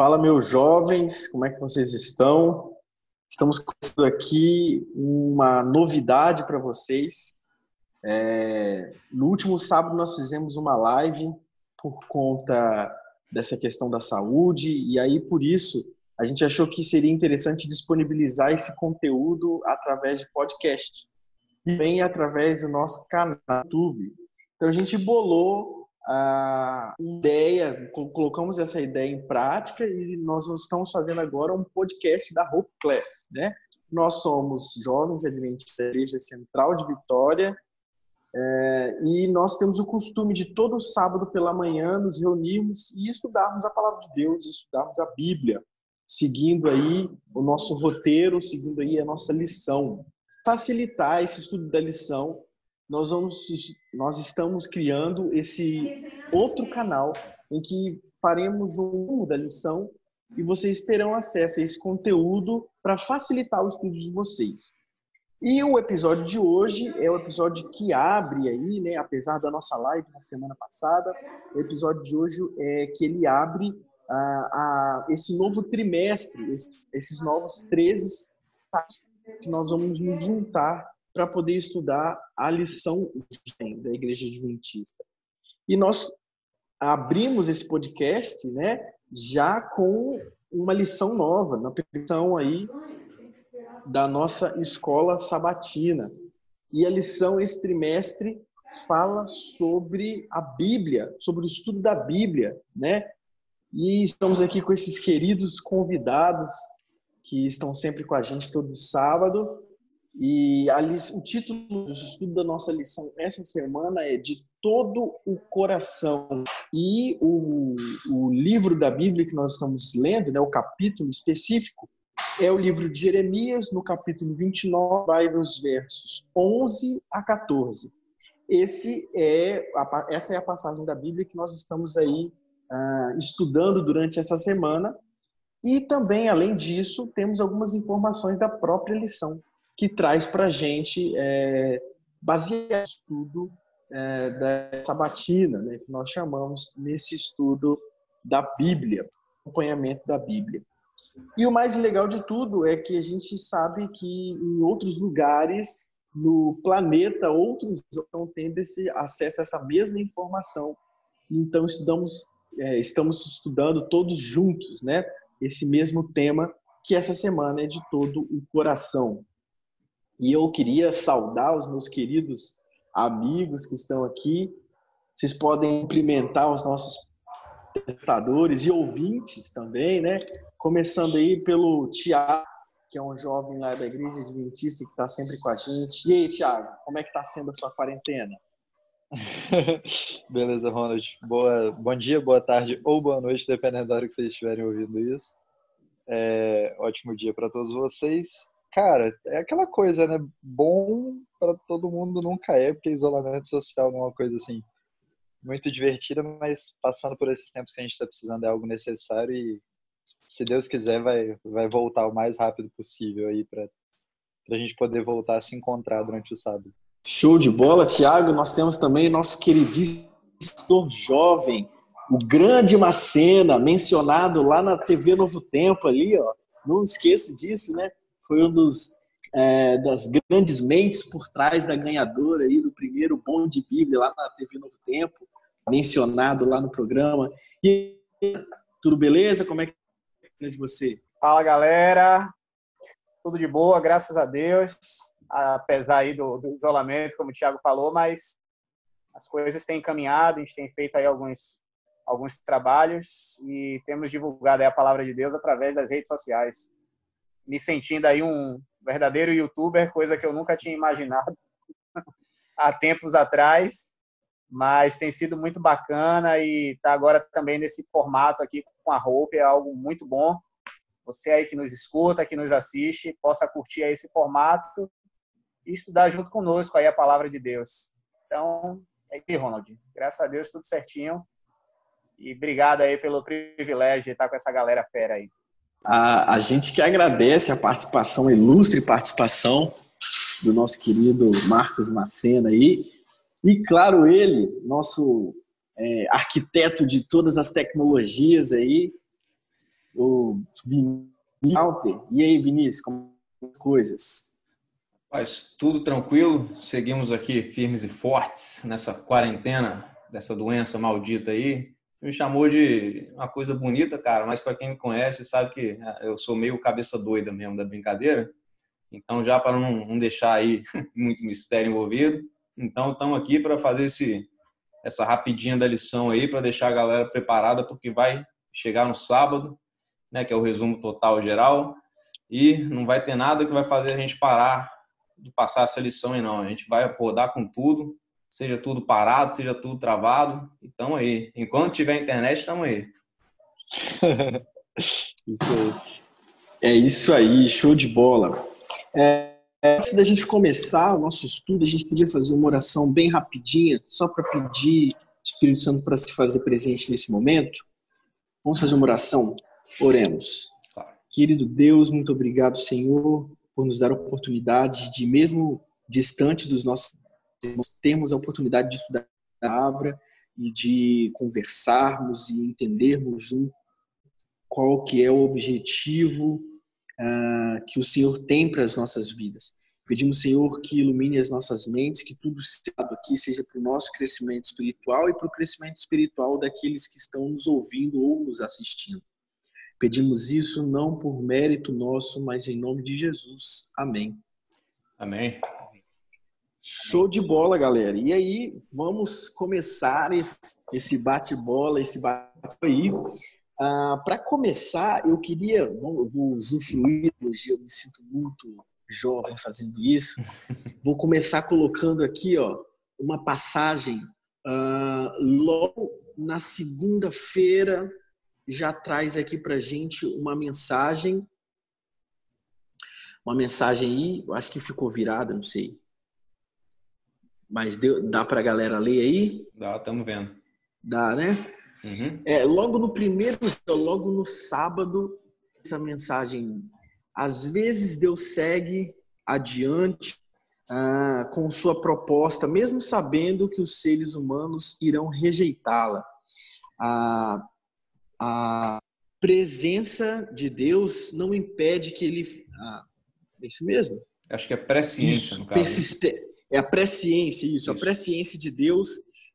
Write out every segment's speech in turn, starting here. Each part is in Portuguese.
Fala, meus jovens, como é que vocês estão? Estamos começando aqui uma novidade para vocês. É, no último sábado, nós fizemos uma live por conta dessa questão da saúde, e aí, por isso, a gente achou que seria interessante disponibilizar esse conteúdo através de podcast e também através do nosso canal no YouTube. Então, a gente bolou a ideia, colocamos essa ideia em prática e nós estamos fazendo agora um podcast da Hope Class, né? Nós somos jovens adventistas da Igreja Central de Vitória é, e nós temos o costume de todo sábado pela manhã nos reunirmos e estudarmos a palavra de Deus, estudarmos a Bíblia, seguindo aí o nosso roteiro, seguindo aí a nossa lição. Facilitar esse estudo da lição nós, vamos, nós estamos criando esse outro canal em que faremos um da lição e vocês terão acesso a esse conteúdo para facilitar o estudo de vocês. E o episódio de hoje é o episódio que abre aí, né, apesar da nossa live na semana passada, o episódio de hoje é que ele abre a, a esse novo trimestre, esses, esses novos 13 que nós vamos nos juntar para poder estudar a lição da Igreja Adventista. E nós abrimos esse podcast, né, já com uma lição nova, na lição aí da nossa escola sabatina. E a lição esse trimestre fala sobre a Bíblia, sobre o estudo da Bíblia, né? E estamos aqui com esses queridos convidados que estão sempre com a gente todo sábado. E ali, o título do estudo da nossa lição essa semana é De Todo o Coração. E o, o livro da Bíblia que nós estamos lendo, né, o capítulo específico, é o livro de Jeremias, no capítulo 29, vai dos versos 11 a 14. Esse é, essa é a passagem da Bíblia que nós estamos aí uh, estudando durante essa semana. E também, além disso, temos algumas informações da própria lição que traz para a gente, é, baseado no estudo é, da sabatina, né, que nós chamamos nesse estudo da Bíblia, acompanhamento da Bíblia. E o mais legal de tudo é que a gente sabe que em outros lugares no planeta, outros estão tendo esse acesso a essa mesma informação. Então, estudamos, é, estamos estudando todos juntos, né? Esse mesmo tema que essa semana é de todo o coração. E eu queria saudar os meus queridos amigos que estão aqui. Vocês podem cumprimentar os nossos espectadores e ouvintes também, né? Começando aí pelo Tiago, que é um jovem lá da Igreja Adventista que está sempre com a gente. E aí, Tiago, como é que está sendo a sua quarentena? Beleza, Ronald. Boa, bom dia, boa tarde ou boa noite, dependendo da hora que vocês estiverem ouvindo isso. É, ótimo dia para todos vocês. Cara, é aquela coisa, né? Bom para todo mundo nunca é, porque isolamento social não é uma coisa assim muito divertida, mas passando por esses tempos que a gente está precisando é algo necessário e se Deus quiser vai vai voltar o mais rápido possível aí para a gente poder voltar a se encontrar durante o sábado. Show de bola, Thiago. Nós temos também nosso queridíssimo pastor jovem, o grande Macena, mencionado lá na TV Novo Tempo ali, ó. Não esqueça disso, né? Foi um dos é, das grandes mentes por trás da ganhadora aí do primeiro Bom de Bíblia lá na TV Novo Tempo, mencionado lá no programa. E tudo beleza? Como é que é de você? Fala galera, tudo de boa, graças a Deus. Apesar aí do, do isolamento, como o Thiago falou, mas as coisas têm caminhado, a gente tem feito aí alguns alguns trabalhos e temos divulgado a palavra de Deus através das redes sociais me sentindo aí um verdadeiro youtuber, coisa que eu nunca tinha imaginado há tempos atrás, mas tem sido muito bacana e tá agora também nesse formato aqui com a Hope é algo muito bom. Você aí que nos escuta, que nos assiste, possa curtir esse formato e estudar junto conosco aí a palavra de Deus. Então, é aí, Ronald. Graças a Deus, tudo certinho. E obrigado aí pelo privilégio de estar com essa galera fera aí. A, a gente que agradece a participação, a ilustre participação do nosso querido Marcos Macena aí. E, claro, ele, nosso é, arquiteto de todas as tecnologias aí, o Vinícius. E aí, Vinícius, como as coisas? Faz tudo tranquilo, seguimos aqui firmes e fortes nessa quarentena dessa doença maldita aí. Me chamou de uma coisa bonita, cara, mas para quem me conhece sabe que ah, eu sou meio cabeça doida mesmo da brincadeira. Então, já para não, não deixar aí muito mistério envolvido, então estamos aqui para fazer esse, essa rapidinha da lição aí, para deixar a galera preparada, porque vai chegar no sábado, né, que é o resumo total geral, e não vai ter nada que vai fazer a gente parar de passar essa lição aí, não. A gente vai rodar com tudo, seja tudo parado, seja tudo travado, então aí. Enquanto tiver internet, estamos aí. isso aí. É isso aí, show de bola. É, antes da gente começar o nosso estudo, a gente podia fazer uma oração bem rapidinha, só para pedir Espírito Santo para se fazer presente nesse momento. Vamos fazer uma oração? Oremos. Querido Deus, muito obrigado, Senhor, por nos dar a oportunidade de, mesmo distante dos nossos termos a oportunidade de estudar a palavra e de conversarmos e entendermos junto qual que é o objetivo uh, que o Senhor tem para as nossas vidas. Pedimos, Senhor, que ilumine as nossas mentes, que tudo aqui seja para o nosso crescimento espiritual e para o crescimento espiritual daqueles que estão nos ouvindo ou nos assistindo. Pedimos isso não por mérito nosso, mas em nome de Jesus. Amém. Amém. Show de bola, galera. E aí, vamos começar esse bate-bola, esse bate aí. Ah, Para começar, eu queria, eu vou usufruir hoje, eu me sinto muito jovem fazendo isso. Vou começar colocando aqui, ó, uma passagem ah, logo na segunda-feira já traz aqui para gente uma mensagem, uma mensagem aí, eu acho que ficou virada, não sei. Mas deu, dá para a galera ler aí? Dá, estamos vendo. Dá, né? Uhum. É, logo no primeiro, logo no sábado, essa mensagem. Às vezes Deus segue adiante ah, com sua proposta, mesmo sabendo que os seres humanos irão rejeitá-la. A, a presença de Deus não impede que ele. Ah, é isso mesmo? Acho que é presciência, no caso. Persiste... É a presciência, isso. isso. A presciência de Deus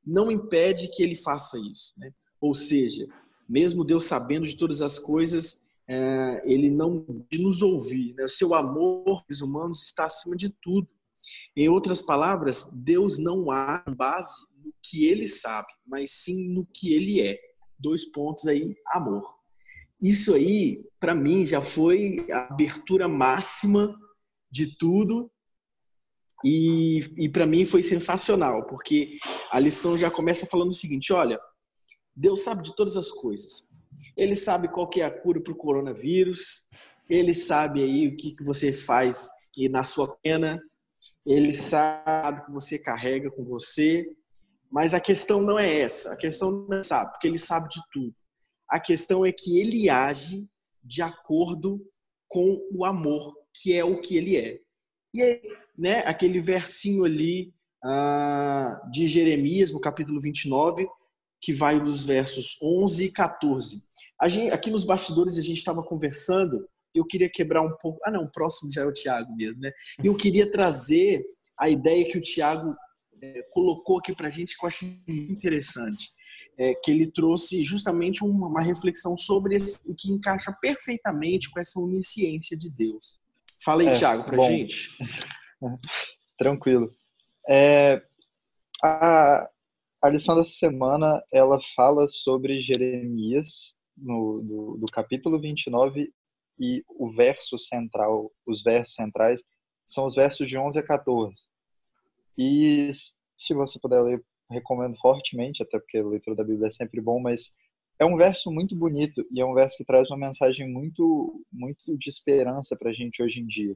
não impede que ele faça isso. Né? Ou seja, mesmo Deus sabendo de todas as coisas, é, ele não de nos ouvir. Né? O seu amor os humanos está acima de tudo. Em outras palavras, Deus não há base no que ele sabe, mas sim no que ele é. Dois pontos aí, amor. Isso aí, para mim, já foi a abertura máxima de tudo. E, e para mim foi sensacional, porque a lição já começa falando o seguinte: olha, Deus sabe de todas as coisas. Ele sabe qual que é a cura para o coronavírus. Ele sabe aí o que, que você faz na sua pena. Ele sabe o que você carrega com você. Mas a questão não é essa. A questão não é sabe, porque ele sabe de tudo. A questão é que ele age de acordo com o amor, que é o que ele é. E aí, né, aquele versinho ali ah, de Jeremias, no capítulo 29, que vai dos versos 11 e 14. Gente, aqui nos bastidores a gente estava conversando, eu queria quebrar um pouco. Ah, não, o próximo já é o Tiago mesmo, né? Eu queria trazer a ideia que o Tiago é, colocou aqui para a gente, que eu acho interessante. É, que ele trouxe justamente uma, uma reflexão sobre esse, e que encaixa perfeitamente com essa onisciência de Deus. Fala aí, é, Tiago, para a gente. Tranquilo. É, a, a lição dessa semana, ela fala sobre Jeremias, no, do, do capítulo 29, e o verso central, os versos centrais, são os versos de 11 a 14. E se você puder ler, recomendo fortemente, até porque a leitura da Bíblia é sempre bom, mas é um verso muito bonito e é um verso que traz uma mensagem muito, muito de esperança para a gente hoje em dia.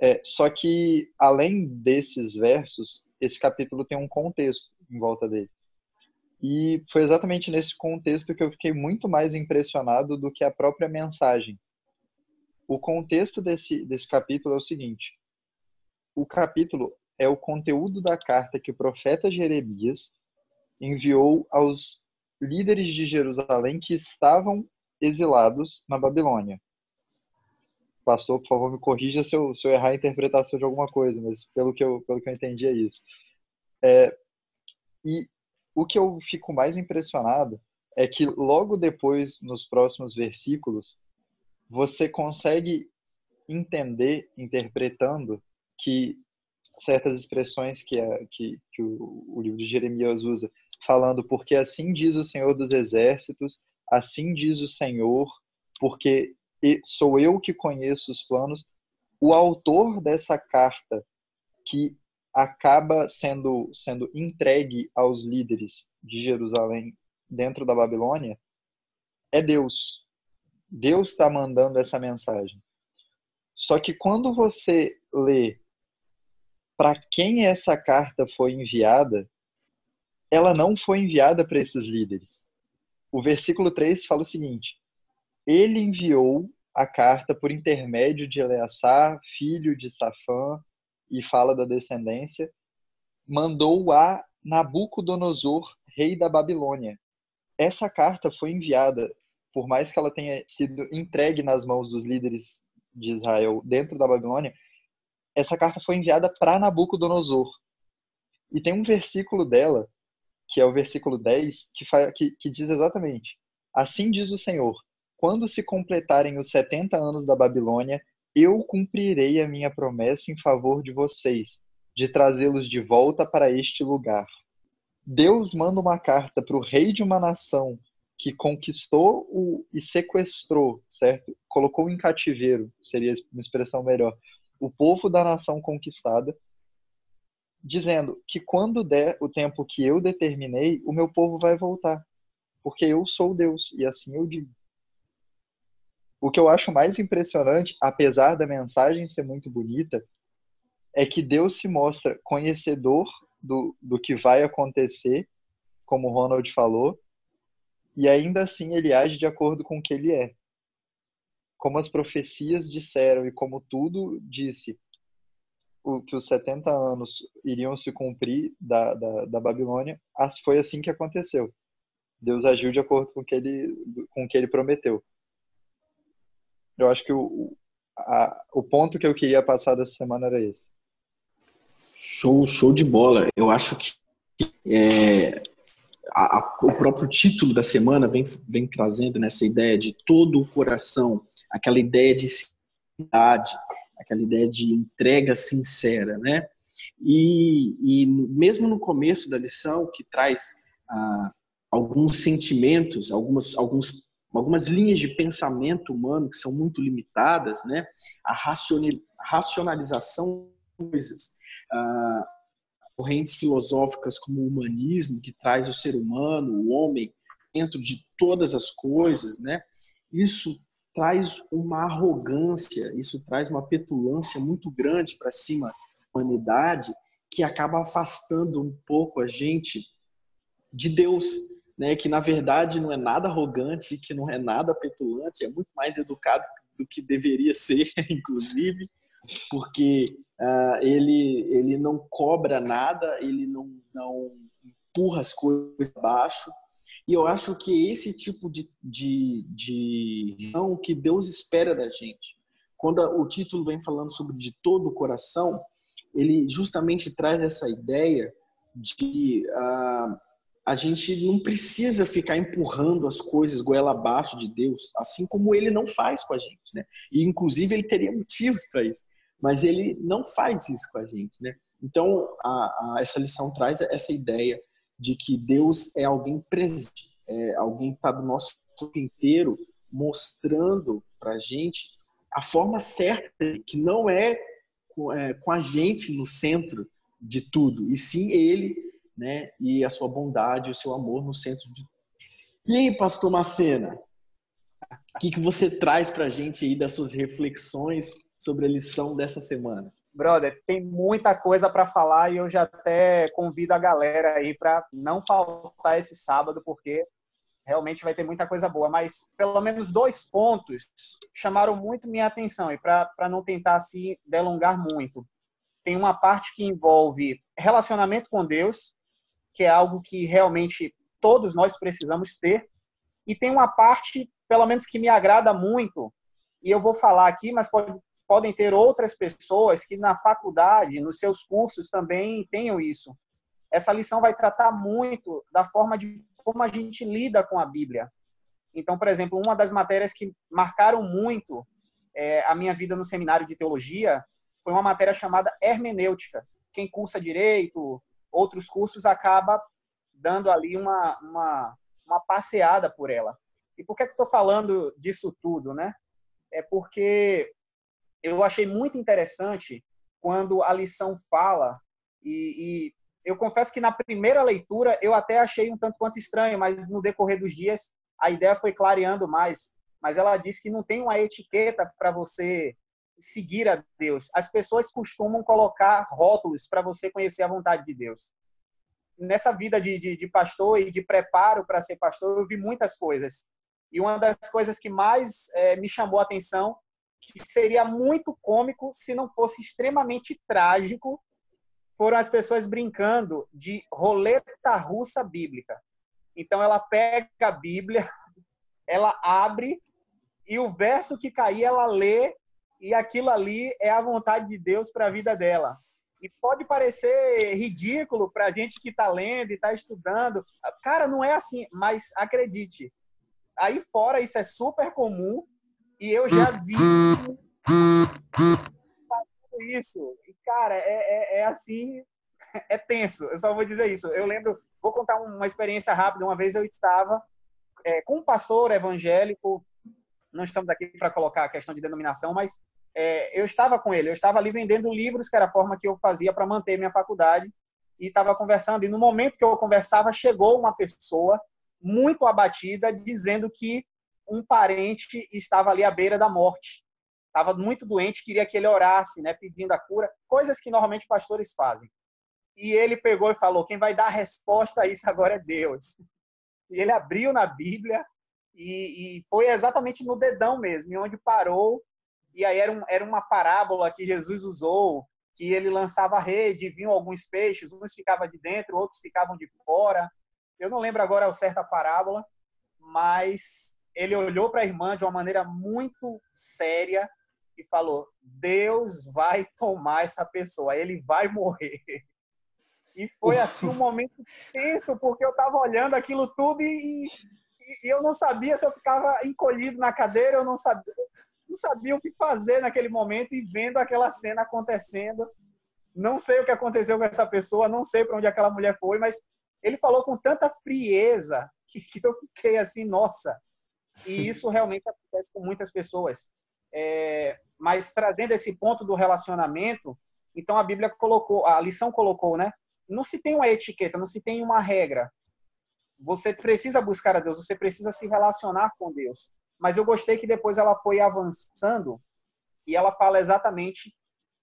É, só que, além desses versos, esse capítulo tem um contexto em volta dele. E foi exatamente nesse contexto que eu fiquei muito mais impressionado do que a própria mensagem. O contexto desse, desse capítulo é o seguinte: o capítulo é o conteúdo da carta que o profeta Jeremias enviou aos líderes de Jerusalém que estavam exilados na Babilônia. Pastor, por favor, me corrija se eu, se eu errar a interpretação de alguma coisa, mas pelo que eu, pelo que eu entendi é isso. É, e o que eu fico mais impressionado é que logo depois, nos próximos versículos, você consegue entender, interpretando, que certas expressões que, que, que o, o livro de Jeremias usa, falando, porque assim diz o Senhor dos Exércitos, assim diz o Senhor, porque sou eu que conheço os planos. O autor dessa carta, que acaba sendo, sendo entregue aos líderes de Jerusalém dentro da Babilônia, é Deus. Deus está mandando essa mensagem. Só que quando você lê para quem essa carta foi enviada, ela não foi enviada para esses líderes. O versículo 3 fala o seguinte: Ele enviou a carta por intermédio de Eleazar, filho de Safã, e fala da descendência, mandou a Nabucodonosor, rei da Babilônia. Essa carta foi enviada, por mais que ela tenha sido entregue nas mãos dos líderes de Israel dentro da Babilônia, essa carta foi enviada para Nabucodonosor. E tem um versículo dela, que é o versículo 10, que, que, que diz exatamente: Assim diz o Senhor: quando se completarem os 70 anos da Babilônia, eu cumprirei a minha promessa em favor de vocês, de trazê-los de volta para este lugar. Deus manda uma carta para o rei de uma nação que conquistou o, e sequestrou, certo? Colocou em cativeiro, seria uma expressão melhor, o povo da nação conquistada, dizendo que quando der o tempo que eu determinei, o meu povo vai voltar, porque eu sou Deus e assim eu digo. O que eu acho mais impressionante, apesar da mensagem ser muito bonita, é que Deus se mostra conhecedor do, do que vai acontecer, como o Ronald falou, e ainda assim ele age de acordo com o que ele é como as profecias disseram e como tudo disse o, que os 70 anos iriam se cumprir da, da, da Babilônia, foi assim que aconteceu. Deus agiu de acordo com o que ele, com o que ele prometeu. Eu acho que o, a, o ponto que eu queria passar dessa semana era esse. Show, show de bola. Eu acho que é, a, a, o próprio título da semana vem, vem trazendo nessa ideia de todo o coração aquela ideia de sinceridade, aquela ideia de entrega sincera, né? E, e mesmo no começo da lição, que traz ah, alguns sentimentos, algumas, alguns, algumas linhas de pensamento humano que são muito limitadas, né? A racionalização de coisas, ah, correntes filosóficas como o humanismo, que traz o ser humano, o homem, dentro de todas as coisas, né? Isso traz uma arrogância, isso traz uma petulância muito grande para cima da humanidade, que acaba afastando um pouco a gente de Deus, né? Que na verdade não é nada arrogante, que não é nada petulante, é muito mais educado do que deveria ser, inclusive, porque uh, ele ele não cobra nada, ele não não empurra as coisas abaixo, e eu acho que esse tipo de, de, de que Deus espera da gente. Quando o título vem falando sobre de todo o coração, ele justamente traz essa ideia de uh, a gente não precisa ficar empurrando as coisas goela abaixo de Deus, assim como ele não faz com a gente, né? E inclusive ele teria motivos para isso, mas ele não faz isso com a gente, né? Então, a, a, essa lição traz essa ideia de que Deus é alguém presente, é alguém que está do nosso tempo inteiro mostrando para a gente a forma certa, que não é é com a gente no centro de tudo, e sim Ele, né? E a sua bondade, o seu amor no centro de. E aí, Pastor Macena, o que, que você traz para a gente aí das suas reflexões sobre a lição dessa semana? brother, tem muita coisa para falar e eu já até convido a galera aí para não faltar esse sábado, porque realmente vai ter muita coisa boa. Mas pelo menos dois pontos chamaram muito minha atenção e para não tentar se delongar muito. Tem uma parte que envolve relacionamento com Deus, que é algo que realmente todos nós precisamos ter. E tem uma parte, pelo menos que me agrada muito, e eu vou falar aqui, mas pode, podem ter outras pessoas que na faculdade, nos seus cursos também tenham isso. Essa lição vai tratar muito da forma de como a gente lida com a Bíblia. Então, por exemplo, uma das matérias que marcaram muito é, a minha vida no seminário de teologia foi uma matéria chamada hermenêutica. Quem cursa direito, outros cursos, acaba dando ali uma, uma, uma passeada por ela. E por que, que estou falando disso tudo, né? É porque eu achei muito interessante quando a lição fala, e, e, eu confesso que na primeira leitura eu até achei um tanto quanto estranho, mas no decorrer dos dias a ideia foi clareando mais. Mas ela diz que não tem uma etiqueta para você seguir a Deus. As pessoas costumam colocar rótulos para você conhecer a vontade de Deus. Nessa vida de, de, de pastor e de preparo para ser pastor, eu vi muitas coisas. E uma das coisas que mais é, me chamou a atenção, que seria muito cômico se não fosse extremamente trágico, foram as pessoas brincando de roleta russa bíblica. Então ela pega a Bíblia, ela abre e o verso que cair ela lê e aquilo ali é a vontade de Deus para a vida dela. E pode parecer ridículo para a gente que está lendo e está estudando. Cara, não é assim, mas acredite, Aí fora isso é super comum e eu já vi isso. E, cara, é, é, é, assim, é tenso. Eu só vou dizer isso. Eu lembro, vou contar uma experiência rápida. Uma vez eu estava é, com um pastor evangélico, não estamos aqui para colocar a questão de denominação, mas é, eu estava com ele. Eu estava ali vendendo livros, que era a forma que eu fazia para manter minha faculdade, e estava conversando. E no momento que eu conversava, chegou uma pessoa muito abatida, dizendo que um parente estava ali à beira da morte. Estava muito doente, queria que ele orasse, né, pedindo a cura, coisas que normalmente pastores fazem. E ele pegou e falou: quem vai dar a resposta a isso agora é Deus. E ele abriu na Bíblia e, e foi exatamente no dedão mesmo, onde parou. E aí era, um, era uma parábola que Jesus usou, que ele lançava a rede, vinham alguns peixes, uns ficavam de dentro, outros ficavam de fora. Eu não lembro agora certo a parábola, mas ele olhou para a irmã de uma maneira muito séria e falou: Deus vai tomar essa pessoa, ele vai morrer. E foi assim um momento tenso, porque eu estava olhando aquilo tudo e, e, eu não sabia se eu ficava encolhido na cadeira, eu não sabia, não sabia o que fazer naquele momento e vendo aquela cena acontecendo. Não sei o que aconteceu com essa pessoa, não sei para onde aquela mulher foi, mas ele falou com tanta frieza que, que eu fiquei assim, nossa. E isso realmente acontece com muitas pessoas. É, mas trazendo esse ponto do relacionamento, então a Bíblia colocou, a lição colocou, né? Não se tem uma etiqueta, não se tem uma regra. Você precisa buscar a Deus, você precisa se relacionar com Deus. Mas eu gostei que depois ela foi avançando e ela fala exatamente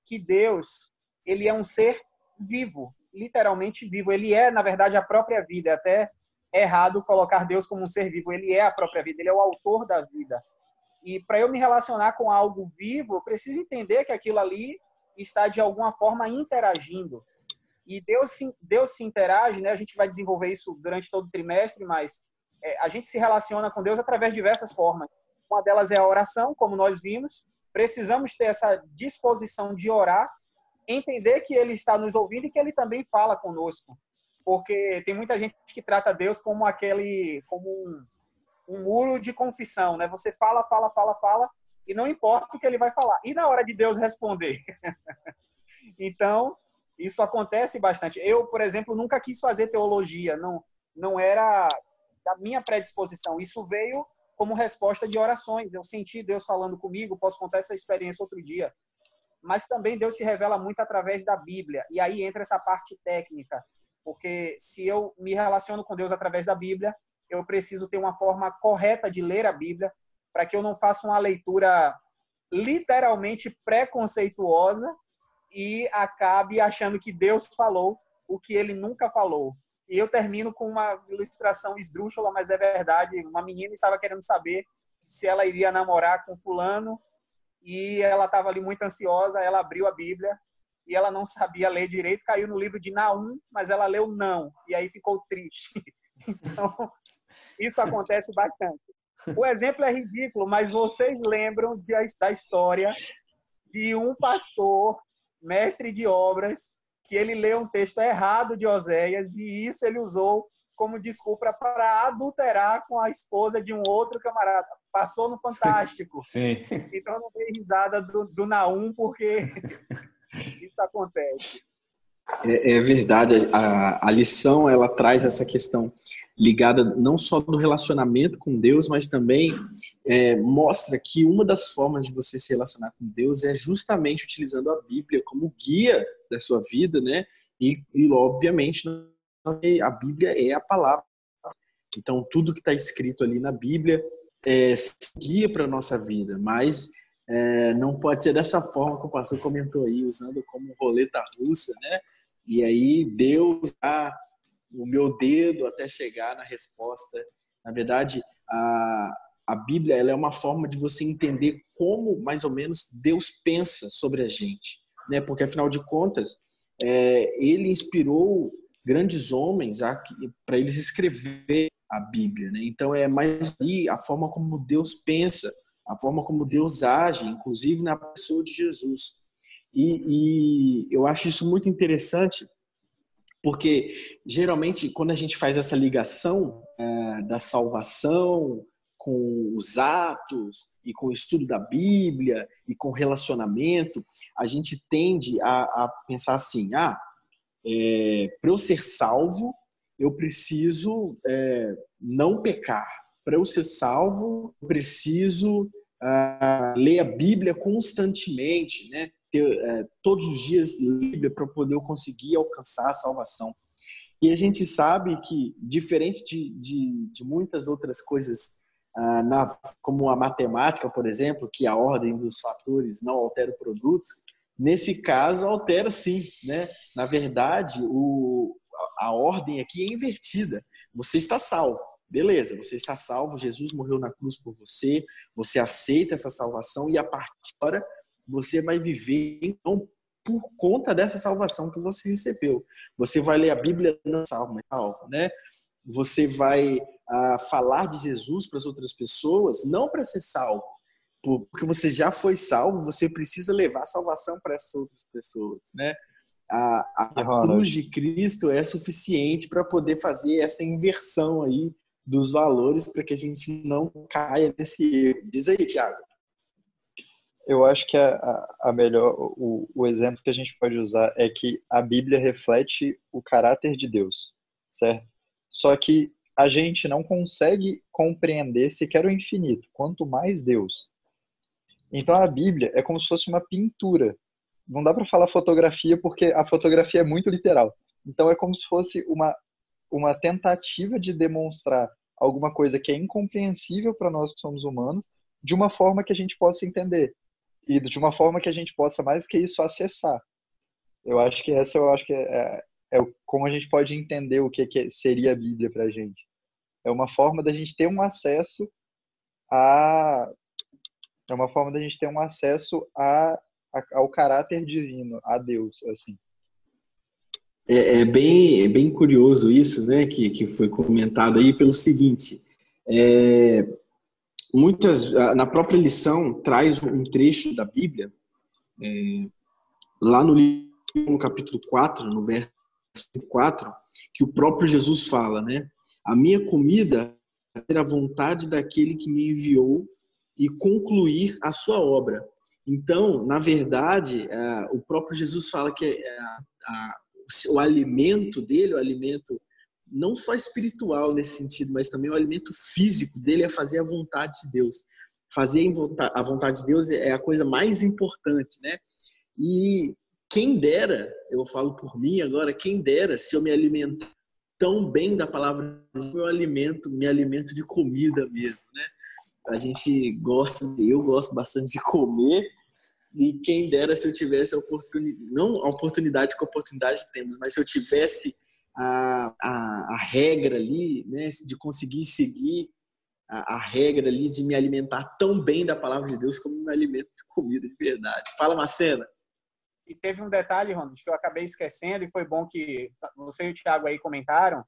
que Deus, ele é um ser vivo literalmente vivo. Ele é, na verdade, a própria vida. É até errado colocar Deus como um ser vivo. Ele é a própria vida, ele é o autor da vida. E para eu me relacionar com algo vivo, eu preciso entender que aquilo ali está de alguma forma interagindo. E Deus, Deus se interage, né? A gente vai desenvolver isso durante todo o trimestre, mas é, a gente se relaciona com Deus através de diversas formas. Uma delas é a oração, como nós vimos. Precisamos ter essa disposição de orar entender que ele está nos ouvindo e que ele também fala conosco. Porque tem muita gente que trata Deus como aquele, como um, um muro de confissão, né? Você fala, fala, fala, fala, e não importa o que ele vai falar. E na hora de Deus responder? então, isso acontece bastante. Eu, por exemplo, nunca quis fazer teologia, não, não era da minha predisposição. Isso veio como resposta de orações. Eu senti Deus falando comigo, posso contar essa experiência outro dia mas também Deus se revela muito através da Bíblia. E aí entra essa parte técnica, porque se eu me relaciono com Deus através da Bíblia, eu preciso ter uma forma correta de ler a Bíblia, para que eu não faça uma leitura literalmente preconceituosa e acabe achando que Deus falou o que ele nunca falou. E eu termino com uma ilustração esdrúxula, mas é verdade. Uma menina estava querendo saber se ela iria namorar com fulano e ela estava ali muito ansiosa, ela abriu a Bíblia e ela não sabia ler direito, caiu no livro de Naum, mas ela leu não, e aí ficou triste. Então, Isso acontece bastante. O exemplo é ridículo, mas vocês lembram da história de um pastor, mestre de obras, que ele leu um texto errado de Oséias e isso ele usou como desculpa para adulterar com a esposa de um outro camarada. Passou no Fantástico. Sim. Então não dei risada do, do Naum, porque isso acontece. É, é verdade, a, a, lição ela traz essa questão ligada não só do relacionamento com Deus, mas também é, mostra que uma das formas de você se relacionar com Deus é justamente utilizando a Bíblia como guia da sua vida, né? E, e obviamente a Bíblia é a palavra. Então tudo que está escrito ali na Bíblia é, guia para nossa vida, mas é, não pode ser dessa forma que o pastor comentou aí, usando como roleta russa, né? E aí Deus dá o meu dedo até chegar na resposta. Na verdade, a, a Bíblia ela é uma forma de você entender como, mais ou menos, Deus pensa sobre a gente. Né? Porque, afinal de contas, é, ele inspirou grandes homens para eles escrever a Bíblia. Né? Então, é mais ali a forma como Deus pensa, a forma como Deus age, inclusive na pessoa de Jesus. E, e eu acho isso muito interessante, porque geralmente quando a gente faz essa ligação é, da salvação com os atos e com o estudo da Bíblia e com relacionamento, a gente tende a, a pensar assim: ah, é, para eu ser salvo, eu preciso é, não pecar. Para eu ser salvo, eu preciso ah, ler a Bíblia constantemente, né? Ter é, todos os dias livre para poder conseguir alcançar a salvação. E a gente sabe que, diferente de, de, de muitas outras coisas, ah, na, como a matemática, por exemplo, que a ordem dos fatores não altera o produto, nesse caso altera sim. Né? Na verdade, o, a, a ordem aqui é invertida. Você está salvo. Beleza, você está salvo, Jesus morreu na cruz por você, você aceita essa salvação e a partir de agora você vai viver então por conta dessa salvação que você recebeu. Você vai ler a Bíblia não salvo, mas salvo, né? Você vai ah, falar de Jesus para as outras pessoas, não para ser salvo, porque você já foi salvo, você precisa levar a salvação para essas outras pessoas, né? A, a, a cruz de Cristo é suficiente para poder fazer essa inversão aí dos valores para que a gente não caia nesse erro. Diz aí, Tiago eu acho que a, a melhor, o, o exemplo que a gente pode usar é que a Bíblia reflete o caráter de Deus, certo? Só que a gente não consegue compreender sequer o infinito, quanto mais Deus. Então a Bíblia é como se fosse uma pintura. Não dá para falar fotografia porque a fotografia é muito literal. Então é como se fosse uma uma tentativa de demonstrar alguma coisa que é incompreensível para nós que somos humanos, de uma forma que a gente possa entender e de uma forma que a gente possa mais que isso acessar. Eu acho que essa eu acho que é, é, é como a gente pode entender o que, que seria a Bíblia para a gente. É uma forma da gente ter um acesso a é uma forma da gente ter um acesso a, a ao caráter divino, a Deus, assim. É, é, bem, é bem curioso isso, né, que, que foi comentado aí pelo seguinte, é, muitas na própria lição traz um trecho da Bíblia é, lá no livro no capítulo 4, no verso 4, que o próprio Jesus fala, né? A minha comida é a vontade daquele que me enviou e concluir a sua obra. Então, na verdade, é, o próprio Jesus fala que é, a, o alimento dele, o alimento não só espiritual nesse sentido, mas também o alimento físico dele é fazer a vontade de Deus. Fazer a vontade de Deus é a coisa mais importante, né? E quem dera, eu falo por mim agora, quem dera se eu me alimentar tão bem da palavra, meu alimento, me alimento de comida mesmo, né? A gente gosta, eu gosto bastante de comer, e quem dera se eu tivesse a oportunidade, não a oportunidade que a oportunidade temos, mas se eu tivesse a, a, a regra ali, né, de conseguir seguir a, a, regra ali de me alimentar tão bem da palavra de Deus como me alimento de comida de verdade. Fala, Macena. E teve um detalhe, Ronald, que eu acabei esquecendo e foi bom que você e o Thiago aí comentaram.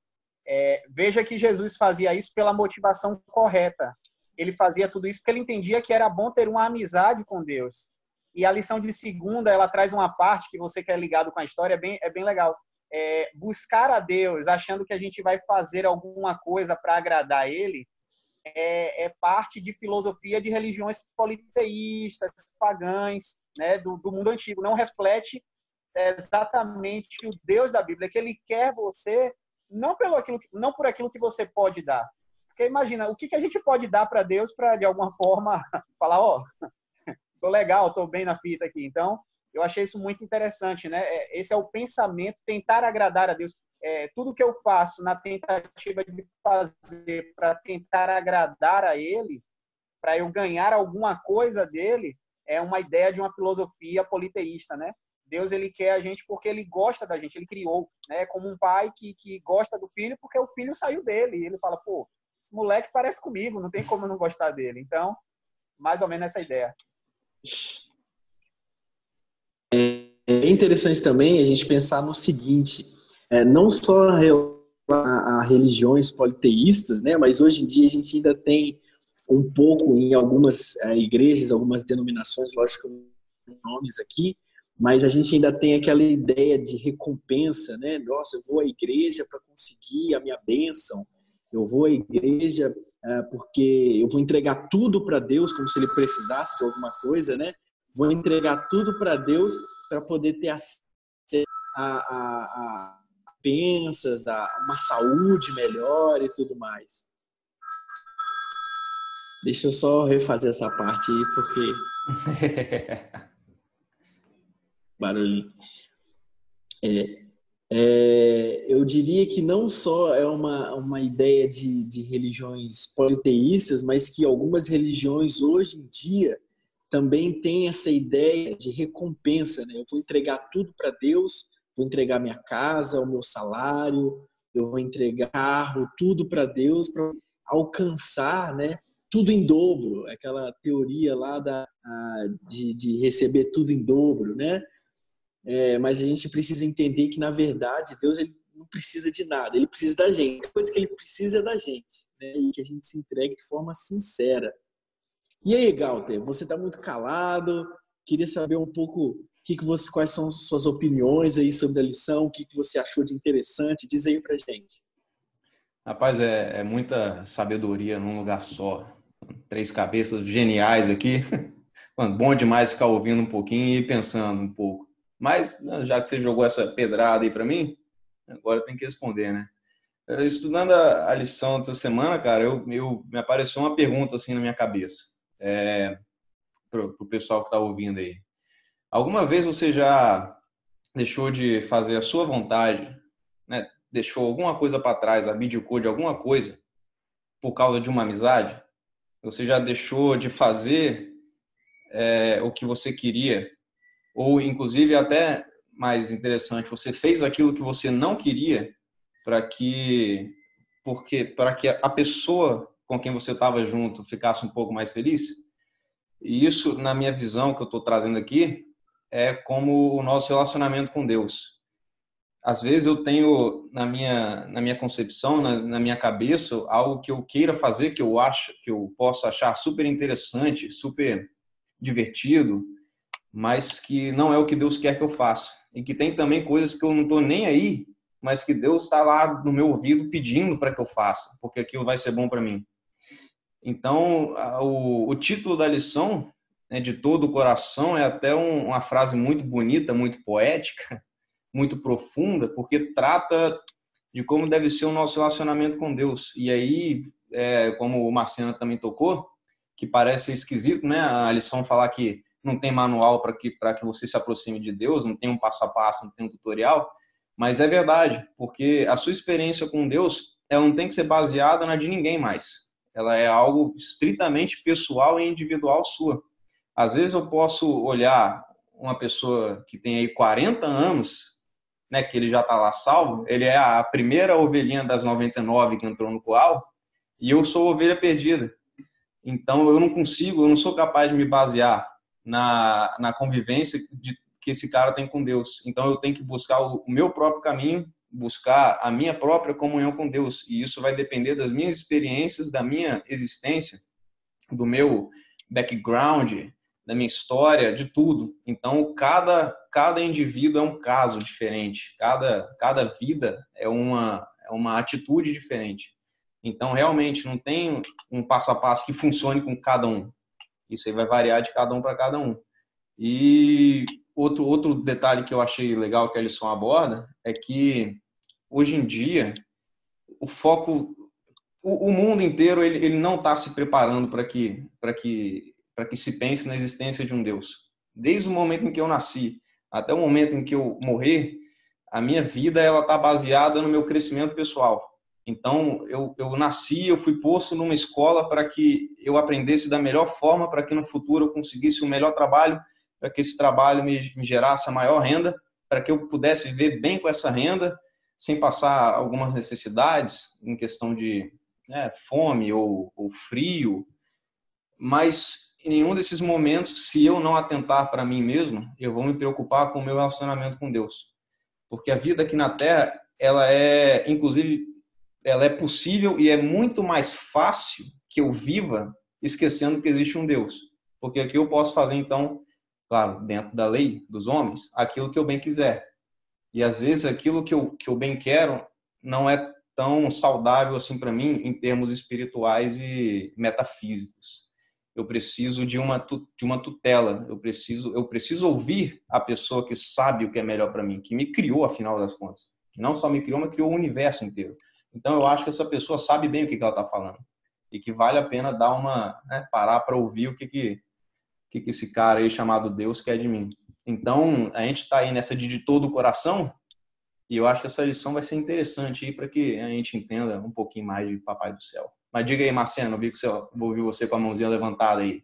É, veja que Jesus fazia isso pela motivação correta. Ele fazia tudo isso porque ele entendia que era bom ter uma amizade com Deus. E a lição de segunda, ela traz uma parte que você que é ligado com a história é bem, é bem legal. É, buscar a Deus, achando que a gente vai fazer alguma coisa para agradar Ele, é, é, parte de filosofia de religiões politeístas, pagãs, né, do, do mundo antigo. Não reflete exatamente o Deus da Bíblia, que Ele quer você não pelo aquilo, não por aquilo que você pode dar. Porque imagina, o que, que a gente pode dar para Deus para de alguma forma falar, ó, oh, tô legal, tô bem na fita aqui. Então, eu achei isso muito interessante, né? É, esse é o pensamento, tentar agradar a Deus. É, tudo que eu faço na tentativa de fazer para tentar agradar a Ele, para eu ganhar alguma coisa dele, é uma ideia de uma filosofia politeísta, né? Deus ele quer a gente porque ele gosta da gente, ele criou, né? Como um pai que, que gosta do filho porque o filho saiu dele. E ele fala, pô, esse moleque parece comigo, não tem como eu não gostar dele. Então, mais ou menos essa ideia. Interessante também a gente pensar no seguinte: é, não só a, a religiões politeístas, né? Mas hoje em dia a gente ainda tem um pouco em algumas é, igrejas, algumas denominações, lógico, nomes aqui, mas a gente ainda tem aquela ideia de recompensa, né? Nossa, eu vou à igreja para conseguir a minha bênção, eu vou à igreja é, porque eu vou entregar tudo para Deus, como se ele precisasse de alguma coisa, né? Vou entregar tudo para Deus para poder ter acesso a, a, a bênçãos, a uma saúde melhor e tudo mais. Deixa eu só refazer essa parte aí, porque barulhinho. É, é, eu diria que não só é uma, uma ideia de, de religiões politeístas, mas que algumas religiões hoje em dia também têm essa ideia de recompensa. Né? Eu vou entregar tudo para Deus, vou entregar minha casa, o meu salário, eu vou entregar carro, tudo para Deus, para alcançar né, tudo em dobro, aquela teoria lá da, de, de receber tudo em dobro, né? É, mas a gente precisa entender que, na verdade, Deus ele não precisa de nada, ele precisa da gente. A coisa que ele precisa é da gente, né? e que a gente se entregue de forma sincera. E aí, Galter, você está muito calado, queria saber um pouco que que você, quais são suas opiniões aí sobre a lição, o que, que você achou de interessante, diz aí pra gente. Rapaz, é, é muita sabedoria num lugar só. Três cabeças geniais aqui. Bom demais ficar ouvindo um pouquinho e pensando um pouco. Mas, né, já que você jogou essa pedrada aí para mim, agora tem que responder, né? Estudando a, a, lição dessa semana, cara, eu, eu, me apareceu uma pergunta assim na minha cabeça. É, para o pessoal que está ouvindo aí. Alguma vez você já deixou de fazer a sua vontade, né? deixou alguma coisa para trás, abdicou de alguma coisa por causa de uma amizade? Você já deixou de fazer é, o que você queria ou inclusive até mais interessante, você fez aquilo que você não queria para que porque para que a pessoa com quem você estava junto ficasse um pouco mais feliz. E isso, na minha visão que eu estou trazendo aqui, é como o nosso relacionamento com Deus. Às vezes eu tenho na minha na minha concepção, na, na minha cabeça, algo que eu queira fazer, que eu acho que eu posso achar super interessante, super divertido, mas que não é o que Deus quer que eu faça. E que tem também coisas que eu não estou nem aí, mas que Deus está lá no meu ouvido pedindo para que eu faça, porque aquilo vai ser bom para mim. Então, o, o, título da lição, né, de todo o coração, é até um, uma frase muito bonita, muito poética, muito profunda, porque trata de como deve ser o nosso relacionamento com Deus. E aí, é, como o Marciano também tocou, que parece esquisito, né? A lição falar que não tem manual para que, que você se aproxime de Deus, não tem um passo a passo, não tem um tutorial, mas é verdade, porque a sua experiência com Deus, ela não tem que ser baseada na de ninguém mais. Ela é algo estritamente pessoal e individual sua. Às vezes eu posso olhar uma pessoa que tem aí 40 anos, né, que ele já está lá salvo, ele é a primeira ovelhinha das 99 que entrou no coal, e eu sou ovelha perdida. Então eu não consigo, eu não sou capaz de me basear na, na convivência de, que esse cara tem com Deus. Então eu tenho que buscar o, o meu próprio caminho buscar a minha própria comunhão com Deus. E isso vai depender das minhas experiências, da minha existência, do meu background, da minha história, de tudo. Então, cada, cada indivíduo é um caso diferente, cada, cada vida é uma, é uma atitude diferente. Então, realmente, não tem um passo a passo que funcione com cada um. Isso aí vai variar de cada um para cada um. E outro, outro detalhe que eu achei legal que a lição aborda é que, hoje em dia, o foco, o, o mundo inteiro, ele, ele não está se preparando para que, que, que se pense na existência de um Deus. Desde o momento em que eu nasci até o momento em que eu morrer, a minha vida ela está baseada no meu crescimento pessoal. Então, eu, eu nasci, eu fui posto numa escola para que eu aprendesse da melhor forma, para que no futuro eu conseguisse um melhor trabalho, para que esse trabalho me, me gerasse a maior renda, para que eu pudesse viver bem com essa renda, sem passar algumas necessidades em questão de né, fome ou, ou frio. Mas em nenhum desses momentos, se eu não atentar para mim mesmo, eu vou me preocupar com o meu relacionamento com Deus. Porque a vida aqui na Terra, ela é, inclusive, ela é possível e é muito mais fácil que eu viva esquecendo que existe um Deus. Porque aqui eu posso fazer, então, claro, dentro da lei dos homens, aquilo que eu bem quiser. E às vezes aquilo que eu, que eu bem quero não é tão saudável assim para mim em termos espirituais e metafísicos. Eu preciso de uma de uma tutela, eu preciso eu preciso ouvir a pessoa que sabe o que é melhor para mim, que me criou afinal das contas, que não só me criou, mas criou o universo inteiro. Então eu acho que essa pessoa sabe bem o que, ela está falando e que vale a pena dar uma né, parar para ouvir o que que, que que esse cara aí chamado Deus quer de mim. Então a gente está aí nessa de, de todo o coração e eu acho que essa lição vai ser interessante aí para que a gente entenda um pouquinho mais de Papai do Céu. Mas diga aí, Marcelo, eu vi que você, ouvi você com a mãozinha levantada aí.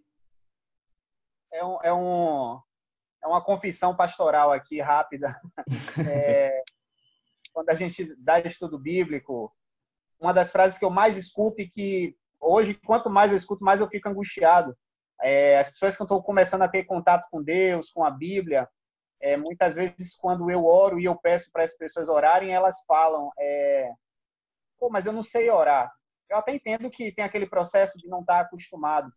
É, um, é, um, é uma confissão pastoral aqui rápida. É, quando a gente dá estudo bíblico, uma das frases que eu mais escuto e que hoje, quanto mais eu escuto, mais eu fico angustiado. É, as pessoas que estão começando a ter contato com Deus, com a Bíblia, é, muitas vezes quando eu oro e eu peço para as pessoas orarem, elas falam, é, pô, mas eu não sei orar. Eu até entendo que tem aquele processo de não estar acostumado,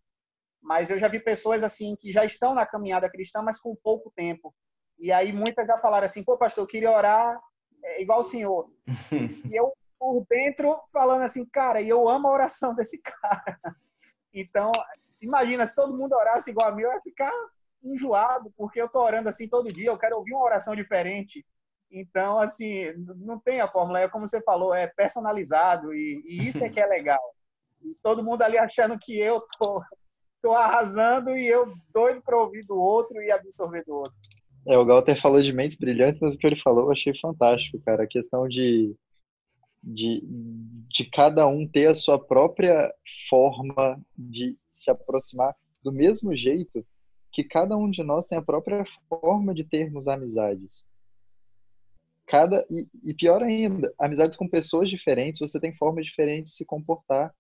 mas eu já vi pessoas assim que já estão na caminhada cristã, mas com pouco tempo. E aí muitas já falaram assim, pô, pastor, eu queria orar é, igual o senhor. e eu, por dentro, falando assim, cara, e eu amo a oração desse cara. Então, imagina, se todo mundo orasse igual a mim, eu ia ficar enjoado, porque eu tô orando assim todo dia, eu quero ouvir uma oração diferente. Então, assim, não tem a fórmula, é como você falou, é personalizado e, e isso é que é legal. E todo mundo ali achando que eu tô, tô arrasando e eu doido para ouvir do outro e absorver do outro. É, o Galter falou de mentes brilhantes, mas o que ele falou eu achei fantástico, cara. A questão de, de, de cada um ter a sua própria forma de se aproximar do mesmo jeito que cada um de nós tem a própria forma de termos amizades. Cada e, e pior ainda, amizades com pessoas diferentes, você tem formas diferentes de se comportar.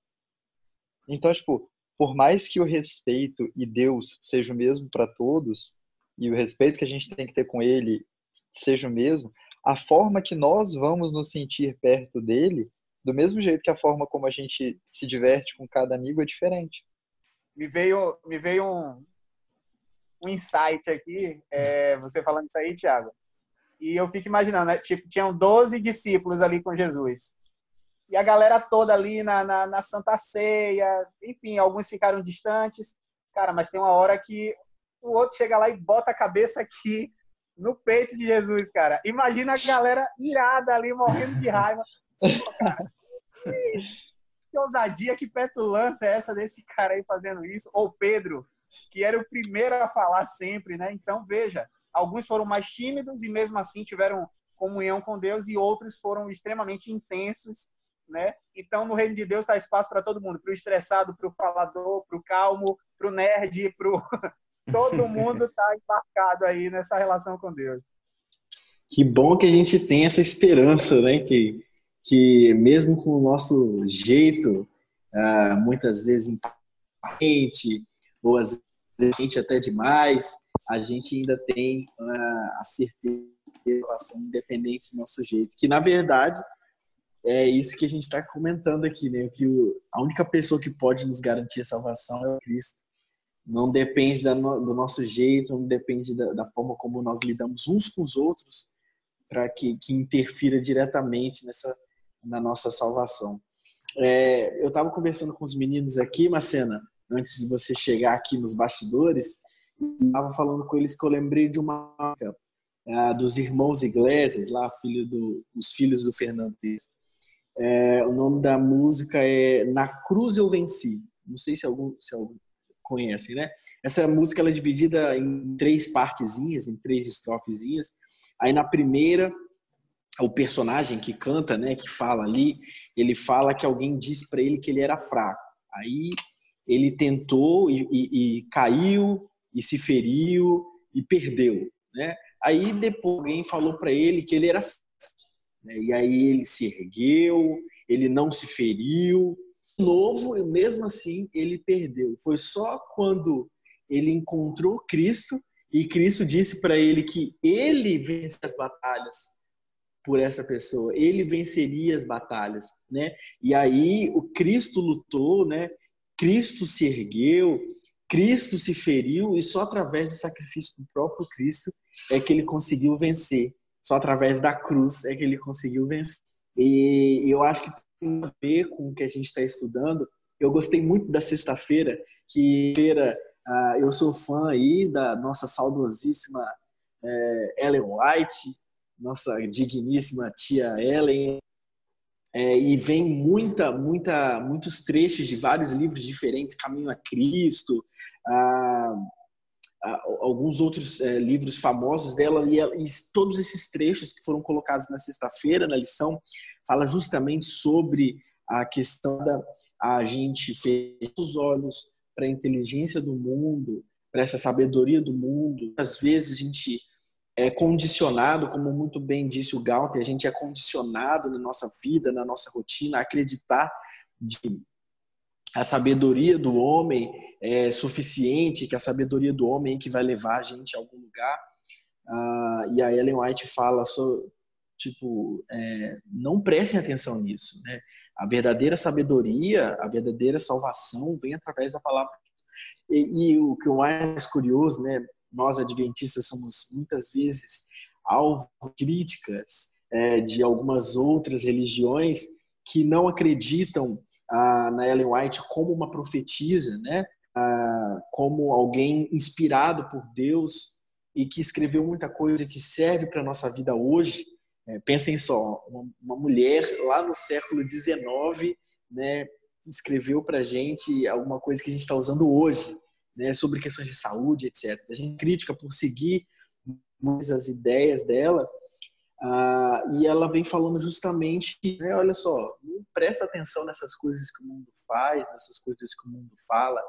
Então, tipo, por mais que o respeito e Deus seja o mesmo para todos, e o respeito que a gente tem que ter com ele seja o mesmo, a forma que nós vamos nos sentir perto dele, do mesmo jeito que a forma como a gente se diverte com cada amigo é diferente. Me veio, me veio um, um insight aqui, é, você falando isso aí, Thiago. E eu fico imaginando, né? Tipo, tinham 12 discípulos ali com Jesus. E a galera toda ali na, na, na Santa Ceia, enfim, alguns ficaram distantes. Cara, mas tem uma hora que o outro chega lá e bota a cabeça aqui no peito de Jesus, cara. Imagina a galera irada ali, morrendo de raiva. que, que ousadia, que petulância é essa desse cara aí fazendo isso? Ou Pedro, que era o primeiro a falar sempre, né? Então, veja, alguns foram mais tímidos e mesmo assim tiveram comunhão com Deus e outros foram extremamente intensos, né? Então, no reino de Deus está espaço para todo mundo, para o estressado, para o falador, para o calmo, para o nerd, para o todo mundo está embarcado aí nessa relação com Deus. Que bom que a gente tem essa esperança, né? Que, que mesmo com o nosso jeito, uh, muitas vezes impaciente, ou às vezes até demais, a gente ainda tem uh, a certeza salvação independente do nosso jeito. Que na verdade é isso que a gente está comentando aqui, né? Que o, a única pessoa que pode nos garantir a salvação é o Cristo. Não depende do nosso jeito, não depende da, da, forma como nós lidamos uns com os outros, para que, que interfira diretamente nessa na nossa salvação. É, eu estava conversando com os meninos aqui, Macena, antes de você chegar aqui nos bastidores, estava falando com eles que eu lembrei de uma dos irmãos Iglesias, lá filho do, os filhos do Fernando É, o nome da música é Na Cruz Eu Venci. Não sei se algum, se algum conhecem, né? Essa música ela é dividida em três partezinhas, em três estrofezinhas. Aí na primeira, o personagem que canta, né, que fala ali, ele fala que alguém disse para ele que ele era fraco. Aí ele tentou e, e, e, caiu e se feriu e perdeu, né? Aí depois alguém falou para ele que ele era fraco, né? e aí ele se ergueu, ele não se feriu novo e mesmo assim ele perdeu. Foi só quando ele encontrou Cristo e Cristo disse para ele que ele vence as batalhas por essa pessoa, ele venceria as batalhas, né? E aí o Cristo lutou, né? Cristo se ergueu, Cristo se feriu e só através do sacrifício do próprio Cristo é que ele conseguiu vencer. Só através da cruz é que ele conseguiu vencer. E eu acho que a ver com o que a gente está estudando. Eu gostei muito da sexta-feira, que feira uh, eu sou fã aí da nossa saudosíssima uh, Ellen White, nossa digníssima tia Ellen, é, e vem muita, muita, muitos trechos de vários livros diferentes, Caminho a Cristo, ah, ah, alguns outros é, livros famosos dela, e, e, todos esses trechos que foram colocados na sexta-feira na lição fala justamente sobre a questão da a gente fechar os olhos para a inteligência do mundo, para essa sabedoria do mundo. Às vezes a gente é condicionado, como muito bem disse o Galter, a gente é condicionado na nossa vida, na nossa rotina, a acreditar que a sabedoria do homem é suficiente, que a sabedoria do homem é que vai levar a gente a algum lugar. Ah, e a Ellen White fala sobre, tipo, é, não prestem atenção nisso, né? A verdadeira sabedoria, a verdadeira salvação vem através da palavra. E, e o que eu mais curioso, né? Nós adventistas somos muitas vezes alvo de críticas é, de algumas outras religiões que não acreditam na Ellen White como uma profetisa, né? Como alguém inspirado por Deus e que escreveu muita coisa que serve para a nossa vida hoje é, pensem só, uma, mulher lá no século XIX né, escreveu para a gente alguma coisa que a gente está usando hoje, né, sobre questões de saúde, etc. A gente crítica por seguir as ideias dela, ah, e ela vem falando justamente, né, olha só, não presta atenção nessas coisas que o mundo faz, nessas coisas que o mundo fala.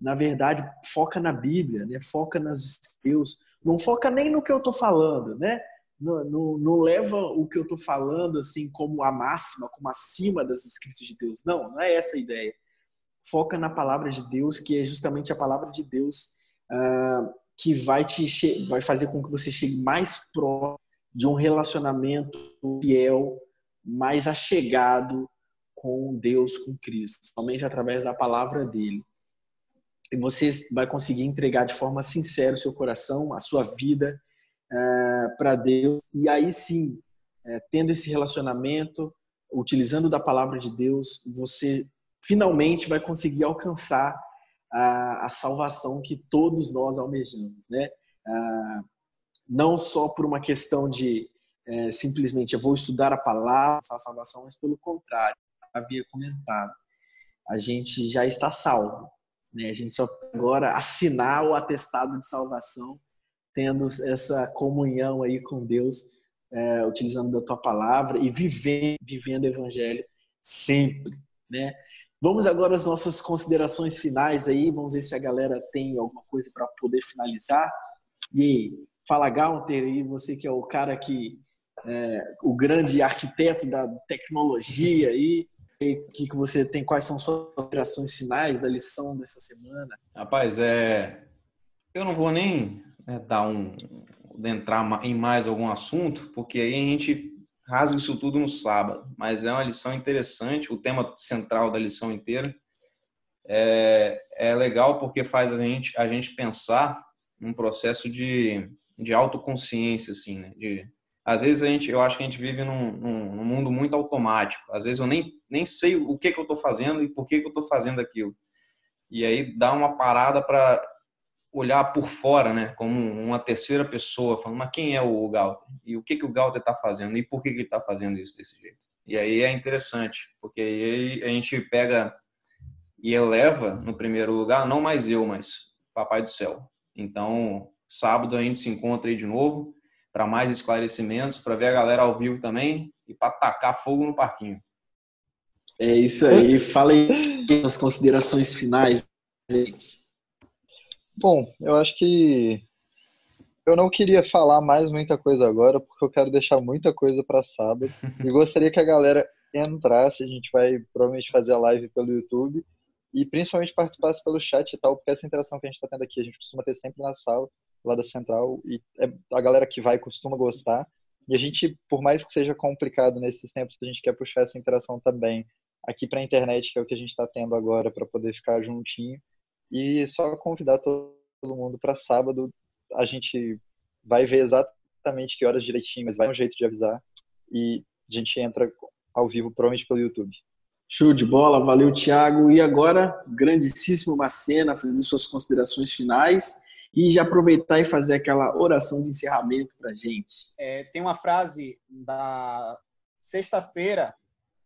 Na verdade, foca na Bíblia, né? foca nas Deus. Não foca nem no que eu estou falando, né? não, não, não leva o que eu estou falando assim como a máxima, como acima das escritas de Deus. Não, não é essa a ideia. Foca na palavra de Deus, que é justamente a palavra de Deus uh, que vai te vai fazer com que você chegue mais próximo de um relacionamento fiel, mais achegado com Deus, com Cristo, somente através da palavra dele. E você vai conseguir entregar de forma sincera o seu coração, a sua vida, é, para Deus. E aí sim, é, tendo esse relacionamento, utilizando da palavra de Deus, você finalmente vai conseguir alcançar a, a salvação que todos nós almejamos, né? Ah, não só por uma questão de é, simplesmente eu vou estudar a palavra, a salvação, mas pelo contrário, havia comentado, a gente já está salvo, né? A gente só agora assinar o atestado de salvação tendo essa comunhão aí com Deus, é, utilizando da tua palavra e vivendo, vivendo o evangelho sempre, né? Vamos agora às nossas considerações finais aí, vamos ver se a galera tem alguma coisa para poder finalizar. E fala Gaunter aí, você que é o cara que é, o grande arquiteto da tecnologia aí, o que, que você tem, quais são suas considerações finais da lição dessa semana? Rapaz, é, eu não vou nem né, dar um, entrar em mais algum assunto, porque aí a gente rasga isso tudo no sábado. Mas é uma lição interessante, o tema central da lição inteira é, é legal porque faz a gente, a gente pensar num processo de, de autoconsciência, assim, né? De, às vezes a gente, eu acho que a gente vive num, num, num mundo muito automático. Às vezes eu nem, nem sei o que, que eu estou fazendo e por que, que eu estou fazendo aquilo. E aí dá uma parada para olhar por fora, né, como uma terceira pessoa, falando, mas quem é o Galter? E o que, que o Galter está fazendo? E por que, que ele está fazendo isso desse jeito? E aí é interessante, porque aí a gente pega e eleva no primeiro lugar, não mais eu, mas Papai do Céu. Então, sábado a gente se encontra aí de novo para mais esclarecimentos, para ver a galera ao vivo também e para tacar fogo no parquinho. É isso aí. Fala aí as considerações finais, gente. Bom, eu acho que eu não queria falar mais muita coisa agora, porque eu quero deixar muita coisa para sábado. e gostaria que a galera entrasse. A gente vai provavelmente fazer a live pelo YouTube e principalmente participasse pelo chat e tal, porque essa interação que a gente está tendo aqui, a gente costuma ter sempre na sala, lá da central, e é, a galera que vai costuma gostar. E a gente, por mais que seja complicado nesses tempos, a gente quer puxar essa interação também aqui para a internet, que é o que a gente está tendo agora, para poder ficar juntinho. E só convidar todo mundo para sábado. A gente vai ver exatamente que horas direitinho, mas vai um jeito de avisar. E a gente entra ao vivo, provavelmente pelo YouTube. Show de bola, valeu, Thiago. E agora, grandíssimo Macena, fazer suas considerações finais e já aproveitar e fazer aquela oração de encerramento para gente. É, tem uma frase da sexta-feira,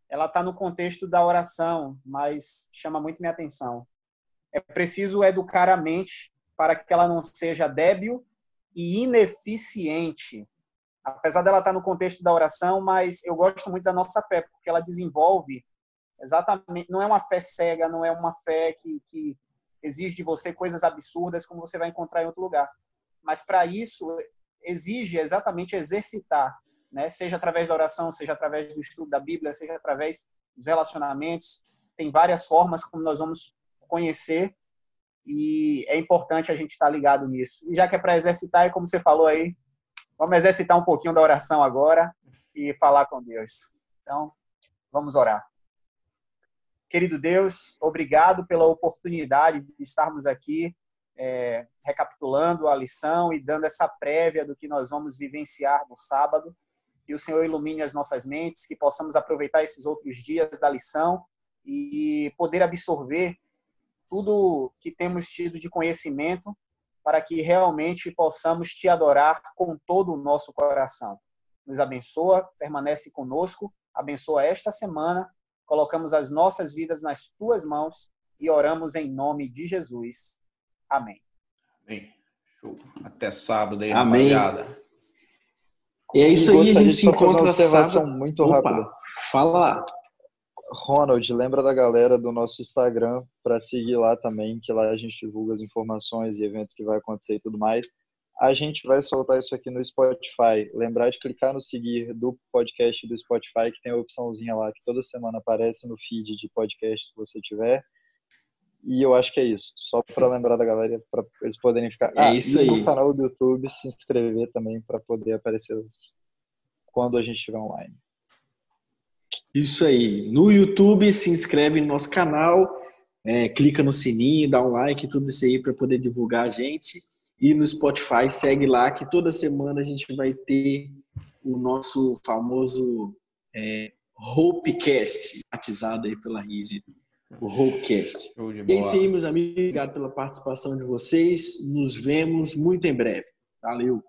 ela está no contexto da oração, mas chama muito minha atenção. É preciso educar a mente para que ela não seja débil e ineficiente. Apesar dela estar no contexto da oração, mas eu gosto muito da nossa fé, porque ela desenvolve exatamente, não é uma fé cega, não é uma fé que, que exige de você coisas absurdas como você vai encontrar em outro lugar. Mas para isso exige exatamente exercitar, né? Seja através da oração, seja através do estudo da Bíblia, seja através dos relacionamentos. Tem várias formas como nós vamos conhecer e é importante a gente estar ligado nisso. E já que é para exercitar, como você falou aí, vamos exercitar um pouquinho da oração agora e falar com Deus. Então, vamos orar. Querido Deus, obrigado pela oportunidade de estarmos aqui é, recapitulando a lição e dando essa prévia do que nós vamos vivenciar no sábado. Que o Senhor ilumine as nossas mentes, que possamos aproveitar esses outros dias da lição e poder absorver tudo que temos tido de conhecimento para que realmente possamos te adorar com todo o nosso coração. Nos abençoa, permanece conosco, abençoa esta semana, colocamos as nossas vidas nas tuas mãos e oramos em nome de Jesus. Amém. Amém. Show. Até sábado aí, Amém. rapaziada. E é isso aí, a gente se encontra sábado. muito rápida. Fala. Ronald, lembra da galera do nosso Instagram para seguir lá também, que lá a gente divulga as informações e eventos que vai acontecer e tudo mais. A gente vai soltar isso aqui no Spotify. Lembrar de clicar no seguir do podcast do Spotify, que tem a opçãozinha lá que toda semana aparece no feed de podcast se você tiver. E eu acho que é isso. Só para lembrar da galera, para eles poderem ficar. É ah, isso e aí. no canal do YouTube, se inscrever também para poder aparecer quando a gente estiver online. Isso aí. No YouTube, se inscreve no nosso canal, é, clica no sininho, dá um like, tudo isso aí para poder divulgar a gente. E no Spotify, segue lá que toda semana a gente vai ter o nosso famoso é, Hopecast, batizado aí pela Rise. O Hopecast. E é isso aí, meus amigos. Obrigado pela participação de vocês. Nos vemos muito em breve. Valeu!